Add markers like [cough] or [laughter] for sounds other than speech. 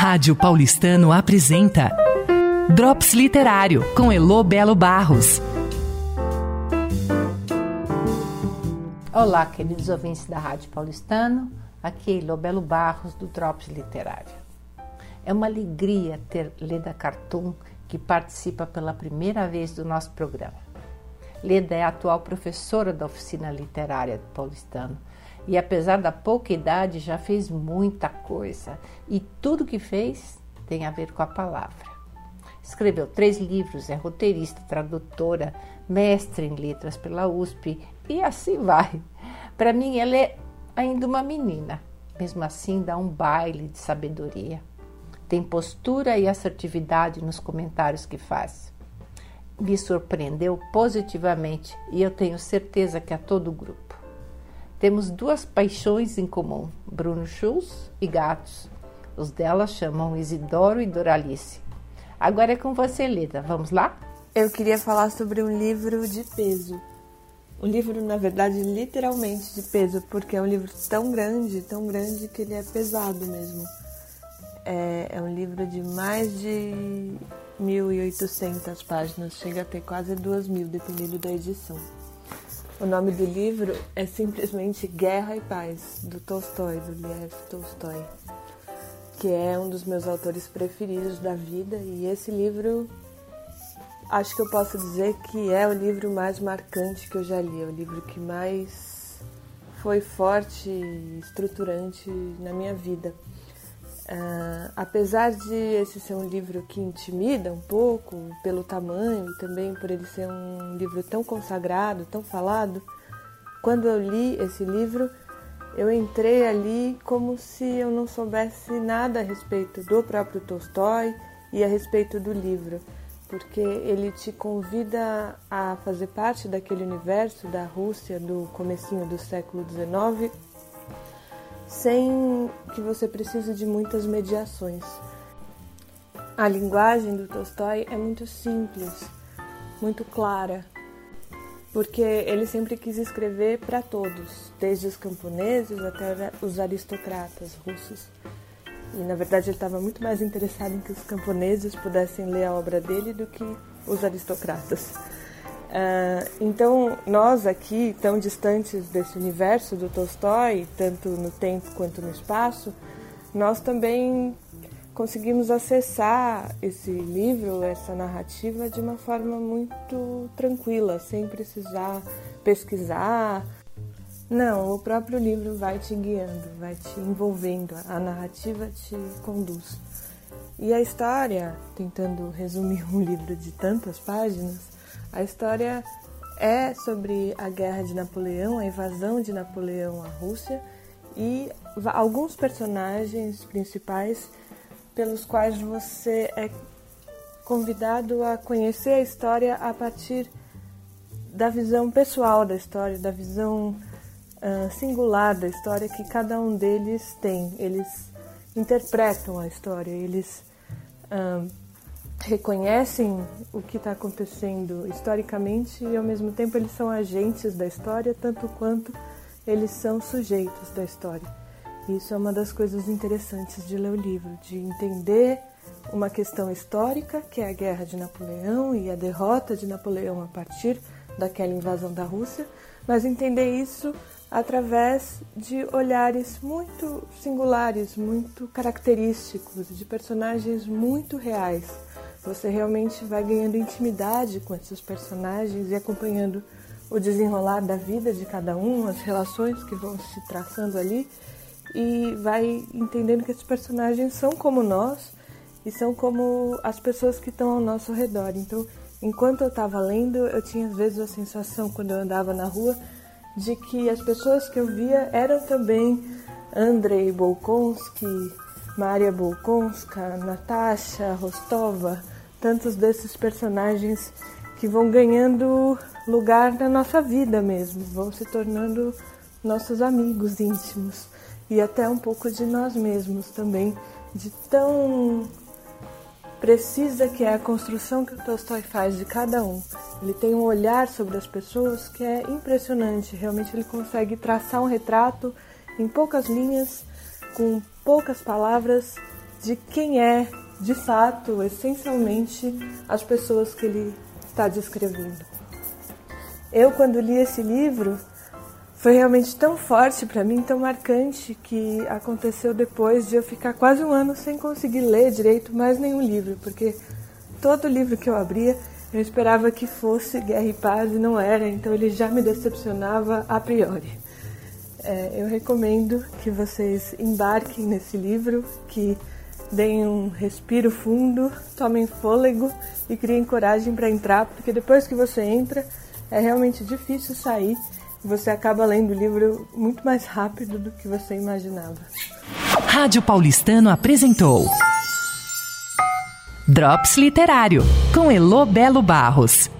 Rádio Paulistano apresenta Drops Literário com Elo Belo Barros. Olá, queridos ouvintes da Rádio Paulistano. Aqui é Elo Belo Barros do Drops Literário. É uma alegria ter Leda Cartoon que participa pela primeira vez do nosso programa. Leda é a atual professora da oficina literária do Paulistano e apesar da pouca idade já fez muita coisa e tudo que fez tem a ver com a palavra. Escreveu três livros, é roteirista, tradutora, mestre em letras pela USP e assim [laughs] vai. Para mim, ela é ainda uma menina, mesmo assim dá um baile de sabedoria. Tem postura e assertividade nos comentários que faz. Me surpreendeu positivamente e eu tenho certeza que a todo o grupo. Temos duas paixões em comum: Bruno Schulz e gatos. Os dela chamam Isidoro e Doralice. Agora é com você, Leda. Vamos lá? Eu queria falar sobre um livro de peso. Um livro, na verdade, literalmente de peso, porque é um livro tão grande, tão grande que ele é pesado mesmo. É, é um livro de mais de 1.800 páginas, chega a ter quase 2.000, dependendo da edição. O nome do livro é simplesmente Guerra e Paz, do Tolstói, do Lev Tolstói, que é um dos meus autores preferidos da vida. E esse livro, acho que eu posso dizer que é o livro mais marcante que eu já li, é o livro que mais foi forte e estruturante na minha vida. Uh, apesar de esse ser um livro que intimida um pouco pelo tamanho também por ele ser um livro tão consagrado, tão falado, quando eu li esse livro, eu entrei ali como se eu não soubesse nada a respeito do próprio Tolstói e a respeito do livro, porque ele te convida a fazer parte daquele universo da Rússia do comecinho do século XIX sem que você precise de muitas mediações. A linguagem do Tolstói é muito simples, muito clara, porque ele sempre quis escrever para todos, desde os camponeses até os aristocratas russos. E na verdade ele estava muito mais interessado em que os camponeses pudessem ler a obra dele do que os aristocratas. Uh, então, nós aqui, tão distantes desse universo do Tolstói, tanto no tempo quanto no espaço, nós também conseguimos acessar esse livro, essa narrativa, de uma forma muito tranquila, sem precisar pesquisar. Não, o próprio livro vai te guiando, vai te envolvendo, a narrativa te conduz. E a história, tentando resumir [laughs] um livro de tantas páginas, a história é sobre a guerra de Napoleão, a invasão de Napoleão à Rússia e alguns personagens principais pelos quais você é convidado a conhecer a história a partir da visão pessoal da história, da visão uh, singular da história que cada um deles tem. Eles interpretam a história, eles uh, reconhecem o que está acontecendo historicamente e ao mesmo tempo eles são agentes da história, tanto quanto eles são sujeitos da história. Isso é uma das coisas interessantes de ler o livro, de entender uma questão histórica, que é a guerra de Napoleão e a derrota de Napoleão a partir daquela invasão da Rússia, mas entender isso através de olhares muito singulares, muito característicos, de personagens muito reais você realmente vai ganhando intimidade com esses personagens e acompanhando o desenrolar da vida de cada um, as relações que vão se traçando ali e vai entendendo que esses personagens são como nós e são como as pessoas que estão ao nosso redor. Então, enquanto eu estava lendo, eu tinha às vezes a sensação quando eu andava na rua de que as pessoas que eu via eram também Andrei Bolkonsky, Maria Bolkonska, Natasha Rostova, tantos desses personagens que vão ganhando lugar na nossa vida mesmo, vão se tornando nossos amigos íntimos e até um pouco de nós mesmos também, de tão precisa que é a construção que o Tolstói faz de cada um. Ele tem um olhar sobre as pessoas que é impressionante, realmente ele consegue traçar um retrato em poucas linhas, com poucas palavras de quem é, de fato, essencialmente, as pessoas que ele está descrevendo. Eu, quando li esse livro, foi realmente tão forte para mim, tão marcante, que aconteceu depois de eu ficar quase um ano sem conseguir ler direito mais nenhum livro, porque todo livro que eu abria eu esperava que fosse Guerra e Paz e não era, então ele já me decepcionava a priori. É, eu recomendo que vocês embarquem nesse livro, que deem um respiro fundo, tomem fôlego e criem coragem para entrar, porque depois que você entra é realmente difícil sair e você acaba lendo o livro muito mais rápido do que você imaginava. Rádio Paulistano apresentou. Drops Literário, com Elo Belo Barros.